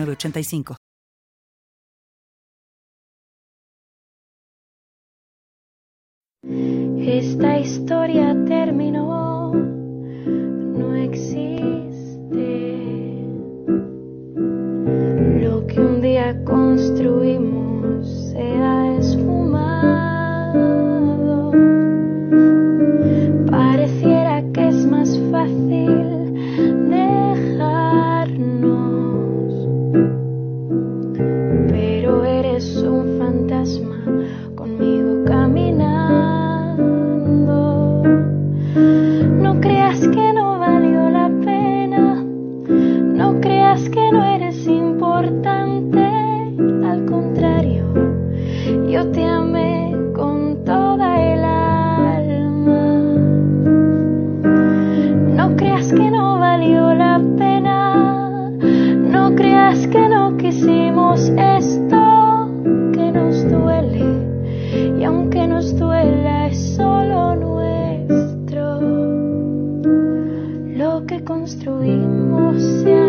85 Esta historia terminó, no existe. Lo que un día construimos creas que no valió la pena, no creas que no eres que construimos